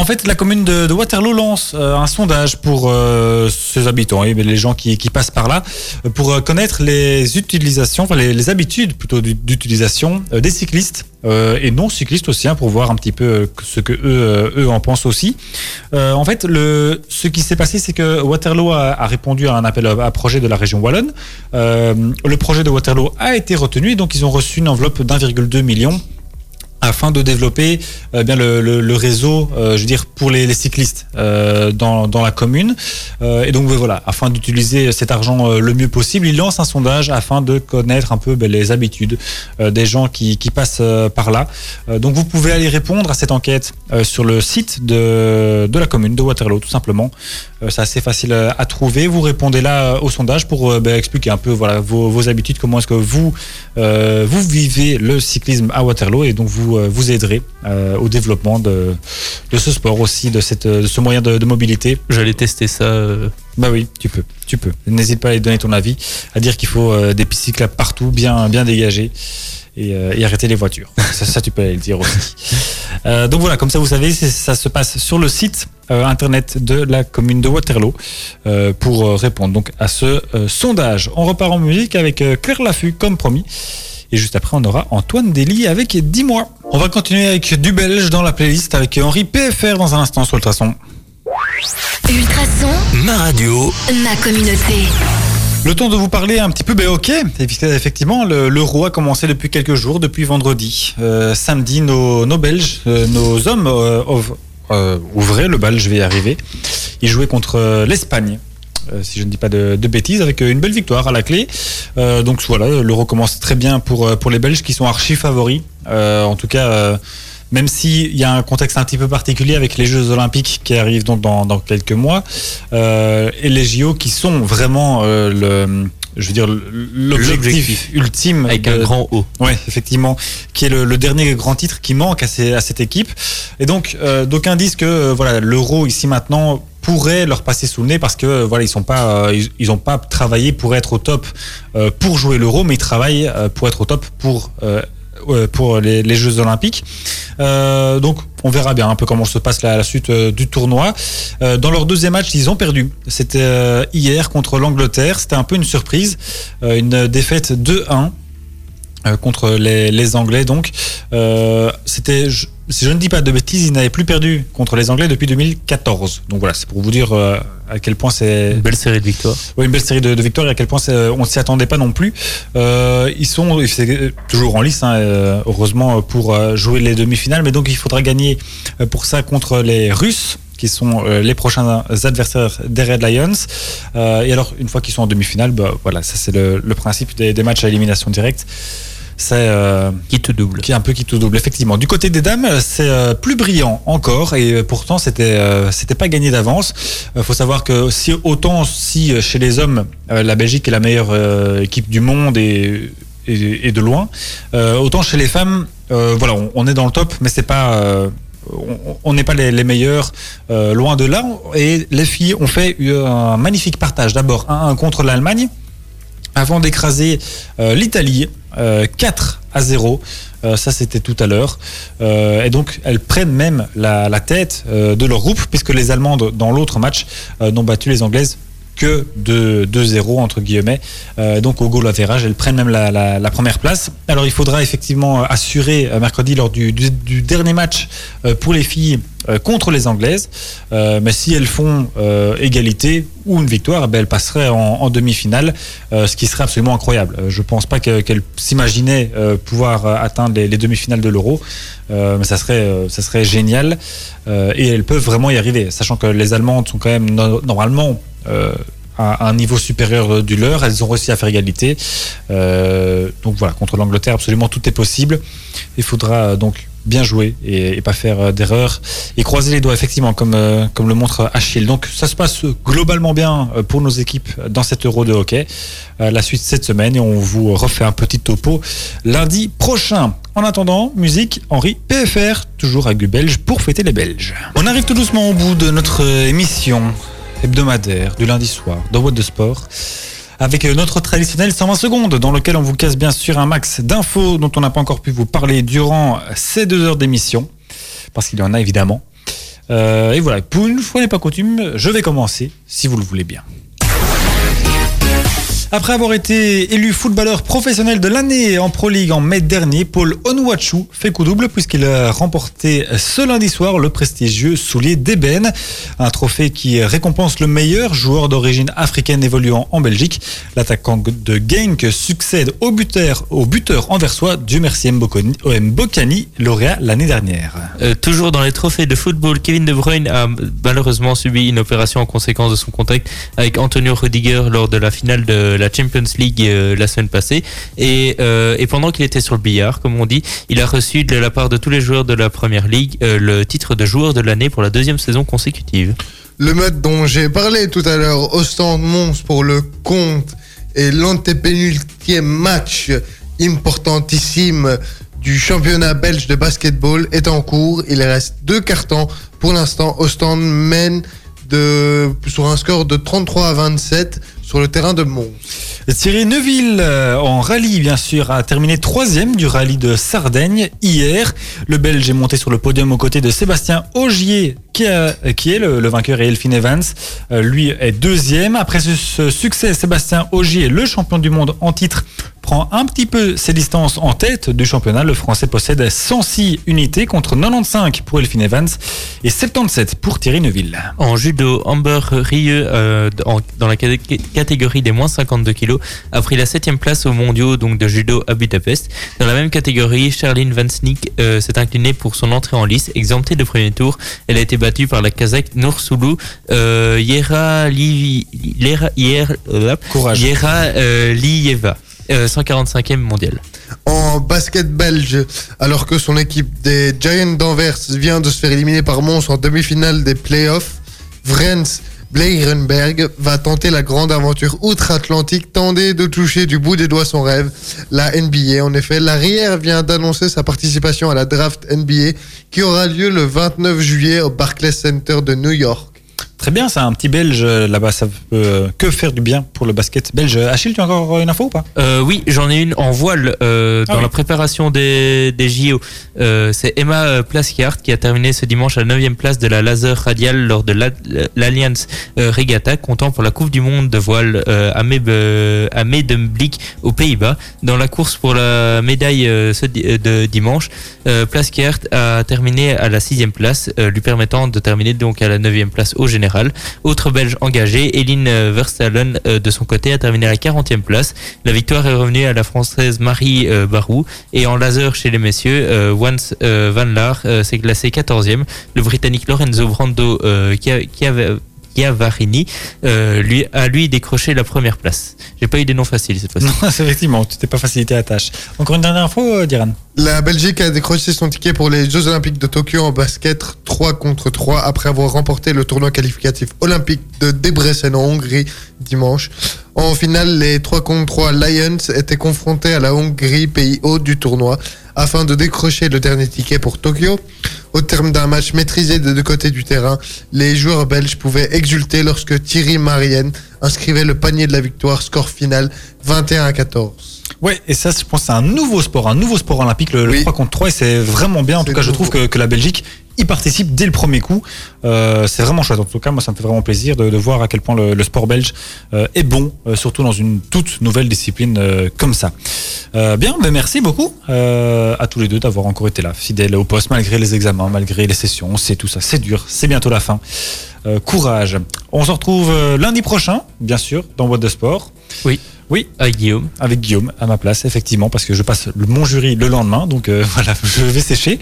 en fait, la commune de, Waterloo lance euh, un sondage pour euh, ses habitants et les gens qui, passent par là euh, pour connaître les utilisations, les, habitudes plutôt d'u- d'utilisation des cyclistes et non cyclistes aussi, hein, pour voir un petit peu ce que eux, en pensent aussi. En fait, ce qui s'est passé, c'est que Waterloo a, répondu à un appel à, projet de la région wallonne. Le projet de Waterloo a été retenu, et donc ils ont reçu une enveloppe d'1,2 million afin de développer euh, bien le, le- le réseau, euh, je veux dire pour les, les cyclistes euh, dans, dans la commune. Euh, et donc ben, voilà, afin d'utiliser cet argent euh, le mieux possible, il lance un sondage afin de connaître un peu ben, les habitudes euh, des gens qui, qui passent euh, par là. Donc vous pouvez aller répondre à cette enquête sur le site de, de la commune de Waterloo, tout simplement. Euh, C'est assez facile euh, à trouver. Vous répondez là euh, au sondage pour ben, expliquer un peu voilà vos, vos habitudes, comment est-ce que vous euh, vous vivez le cyclisme à Waterloo et donc vous vous aiderez euh, au développement de, de ce sport aussi, de, cette, de ce moyen de, de mobilité. J'allais tester ça. euh, Bah oui, tu peux, tu peux. N'hésite pas à donner ton avis, à dire qu'il faut des pistes cyclables partout, bien, bien dégagées. Et, euh, et arrêter les voitures. Ça, ça, tu peux aller le dire aussi. Euh, donc voilà, comme ça vous savez, ça se passe sur le site euh, internet de la commune de Waterloo euh, pour répondre donc à ce euh, sondage. On repart en musique avec euh, Claire Laffut comme promis. Et juste après, on aura Antoine Dely avec 10 mois. On va continuer avec du belge dans la playlist avec Henri PFR dans un instant sur Ultrason. Ultrason, Ma radio, ma communauté. Le temps de vous parler un petit peu ben ok. Effectivement, le- l'euro a commencé depuis quelques jours, depuis vendredi. Euh, samedi, nos, Belges, euh, nos hommes euh, ouvraient le bal, je vais y arriver. Ils jouaient contre l'Espagne. si je ne dis pas de, bêtises, avec une belle victoire à la clé. Donc voilà, l'euro commence très bien pour, pour les Belges qui sont archi favoris. En tout cas, même s'il y a un contexte un petit peu particulier avec les Jeux Olympiques qui arrivent donc dans, dans quelques mois, euh, et les JO qui sont vraiment euh, le, je veux dire, l'objectif ultime. Avec de- un grand O. Ouais, effectivement, qui est le, le dernier grand titre qui manque à, ces- à cette équipe. Et donc, euh, d'aucuns disent que euh, voilà, l'euro ici maintenant pourrait leur passer sous le nez parce que euh, voilà, ils sont pas, ils, ils ont pas travaillé pour être au top pour jouer l'euro, mais ils travaillent pour être au top pour pour les, Jeux Olympiques. Euh, donc, on verra bien un peu comment se passe la, suite euh, du tournoi. Euh, dans leur deuxième match, ils ont perdu. C'était euh, hier contre l'Angleterre. C'était un peu une surprise, Euh, une défaite 2-1. Euh, contre les, les Anglais. Donc, euh, c'était, je- si je ne dis pas de bêtises, ils n'avaient plus perdu contre les Anglais depuis 2014. Donc voilà, c'est pour vous dire euh, à quel point c'est Une belle série de victoires. oui, une belle série de, de victoires et à quel point c'est- on ne s'y attendait pas non plus. Euh, ils sont toujours en lice, hein, euh, heureusement, pour euh, jouer les demi-finales. Mais donc, il faudra gagner euh, pour ça contre les Russes qui sont euh, les prochains adversaires des Red Lions. Euh, et alors, une fois qu'ils sont en demi-finale, bah, voilà, ça c'est le, le principe des, des matchs à élimination directe. C'est euh, Qui te double. qui est un peu qui tout double effectivement. Du côté des dames, c'est euh, plus brillant encore et euh, pourtant c'était euh, c'était pas gagné d'avance. Il faut savoir que si autant si chez les hommes la Belgique est la meilleure équipe du monde et et, et de loin, autant chez les femmes, voilà, on, on est dans le top, mais c'est pas on- n'est pas les, les meilleurs, euh, loin de là. Et les filles ont fait un magnifique partage. D'abord 1-1 contre l'Allemagne, avant d'écraser euh, l'Italie euh, 4 à 0. Euh, ça, c'était tout à l'heure. Euh, et donc, elles prennent même la, tête euh, de leur groupe, puisque les Allemandes, dans l'autre match, euh, n'ont battu les Anglaises que de 2-0 entre guillemets. Euh, donc au goal average, elles prennent même la, première place. Alors il faudra effectivement assurer euh, mercredi lors du, dernier match euh, pour les filles euh, contre les Anglaises. Euh, mais si elles font euh, égalité ou une victoire, eh ben, elles passeraient en, demi-finale, euh, ce qui serait absolument incroyable. Euh, je pense pas que- qu'elles s'imaginaient euh, pouvoir euh, atteindre les, les demi-finales de l'Euro, euh, mais ça serait, euh, ça serait génial. Euh, et elles peuvent vraiment y arriver, sachant que les Allemandes sont quand même no- normalement euh, à un niveau supérieur du leur. Elles ont réussi à faire égalité. Euh, donc voilà, contre l'Angleterre, absolument tout est possible. Il faudra euh, donc bien jouer et, pas faire euh, d'erreurs et croiser les doigts effectivement comme euh, comme le montre Achille. Donc ça se passe globalement bien euh, pour nos équipes dans cet Euro de hockey. La suite cette semaine et on vous refait un petit topo lundi prochain. En attendant, musique Henri PFR, toujours du belge pour fêter les Belges. On arrive tout doucement au bout de notre émission hebdomadaire du lundi soir dans What de Sport avec notre traditionnel 120 secondes dans lequel on vous casse bien sûr un max d'infos dont on n'a pas encore pu vous parler durant ces deux heures d'émission parce qu'il y en a évidemment. Euh, et voilà, pour une fois n'est pas coutume, je vais commencer si vous le voulez bien. Après avoir été élu footballeur professionnel de l'année en Pro League en mai dernier, Paul Onwachu fait coup double puisqu'il a remporté ce lundi soir le prestigieux soulier d'ébène, un trophée qui récompense le meilleur joueur d'origine africaine évoluant en Belgique. L'attaquant de Genk succède au buteur, au buteur anversois, Dieu merci Mbokani, Mbokani lauréat l'année dernière. Euh, toujours dans les trophées de football, Kevin De Bruyne a malheureusement subi une opération en conséquence de son contact avec Antonio Rudiger lors de la finale de la Champions League euh, la semaine passée. Et, euh, et pendant qu'il était sur le billard, comme on dit, il a reçu de la part de tous les joueurs de la Première Ligue euh, le titre de joueur de l'année pour la deuxième saison consécutive. Le match dont j'ai parlé tout à l'heure, Ostende Mons pour le compte et l'antépénultième match importantissime du championnat belge de basketball est en cours. Il reste deux cartons. Pour l'instant, Ostende mène sur un score de 33 à 27 sur le terrain de Mons. Thierry Neuville, euh, en rallye bien sûr, a terminé troisième du rallye de Sardaigne hier. Le Belge est monté sur le podium aux côtés de Sébastien Augier, qui, est le, vainqueur, et Elphine Evans. Euh, lui est deuxième. Après ce, ce succès, Sébastien Augier, le champion du monde en titre, prend un petit peu ses distances en tête du championnat. Le Français possède 106 unités contre 95 pour Elphine Evans et 77 pour Thierry Neuville. En judo, Amber Rieu, euh, dans la cat- catégorie des moins 52 kilos, a pris la septième place aux mondiaux donc de judo à Budapest. Dans la même catégorie, Charline Vansnik euh, s'est inclinée pour son entrée en lice, exemptée de premier tour. Elle a été battue par la Kazakh Nursulou euh, Yera Li- Lera- Yer- euh. Yera euh, Liyeva, euh, 145e mondial. en basket belge, alors que son équipe des Giants d'Anvers vient de se faire éliminer par Mons en demi-finale des playoffs, Vrens Bleirenberg va tenter la grande aventure outre-Atlantique, tenter de toucher du bout des doigts son rêve, la NBA. En effet, l'arrière vient d'annoncer sa participation à la draft NBA qui aura lieu le 29 juillet au Barclays Center de New York. Très bien, c'est un petit Belge euh, là-bas, ça peut euh, que faire du bien pour le basket belge. Achille, tu as encore une info ou pas? Euh, oui, j'en ai une en voile euh, Ah dans oui. la préparation des, des JO. Euh, c'est Emma Plaskiart qui a terminé ce dimanche à la 9 place de la laser radiale lors de la- l'Alliance Regatta, comptant pour la Coupe du Monde de voile à, Medemblik aux Pays-Bas. Dans la course pour la médaille ce di- de dimanche, Plaskiart a terminé à la 6 place, lui permettant de terminer donc à la 9 place au général. Autre Belge engagé, Eline euh, Verstalen, euh, de son côté, a terminé à la 40e place. La victoire est revenue à la Française Marie euh, Barou. Et en laser chez les messieurs, Wans Van Laar s'est classé 14e. Le Britannique Lorenzo Brando qui avait- Chiavarini euh, lui, a lui décroché la première place. J'ai pas eu des noms faciles cette fois-ci. Non, c'est effectivement, tu t'es pas facilité la tâche. Encore une dernière info, euh, Diran La Belgique a décroché son ticket pour les Jeux Olympiques de Tokyo en basket 3 contre 3 après avoir remporté le tournoi qualificatif olympique de Debrecen en Hongrie dimanche. En finale, les 3 contre 3 Lions étaient confrontés à la Hongrie, pays hôte du tournoi, afin de décrocher le dernier ticket pour Tokyo. Au terme d'un match maîtrisé des deux côtés du terrain, les joueurs belges pouvaient exulter lorsque Thierry Marienne inscrivait le panier de la victoire, score final 21 à 14. Ouais, et ça, je pense, que c'est un nouveau sport, un nouveau sport olympique, le, le 3 contre 3, et c'est vraiment bien. En tout cas, je trouve que, que la Belgique y participe dès le premier coup. Euh, c'est vraiment chouette. En tout cas, moi, ça me fait vraiment plaisir de, de voir à quel point le, le sport belge euh, est bon, euh, surtout dans une toute nouvelle discipline comme ça. Bien, ben merci beaucoup à tous les deux d'avoir encore été là, fidèles au poste, malgré les examens, malgré les sessions. C'est tout ça, c'est dur, c'est bientôt la fin. Euh, courage. On se retrouve euh, lundi prochain, bien sûr, dans Boîte de Sport. Oui. Oui. Avec Guillaume. Avec Guillaume, à ma place, effectivement, parce que je passe le, mon jury le lendemain, donc euh, voilà, je vais sécher.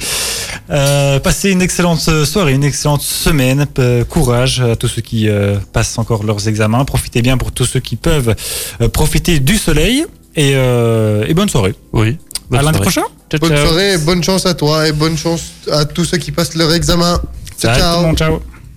Euh, passez une excellente soirée, une excellente semaine. Euh, courage à tous ceux qui euh, passent encore leurs examens. Profitez bien pour tous ceux qui peuvent euh, profiter du soleil. Et, euh, et bonne soirée. Oui. à lundi prochain. bonne soirée, bonne chance à toi et bonne chance à tous ceux qui passent leur examen. Ciao, tout le ciao. monde, ciao.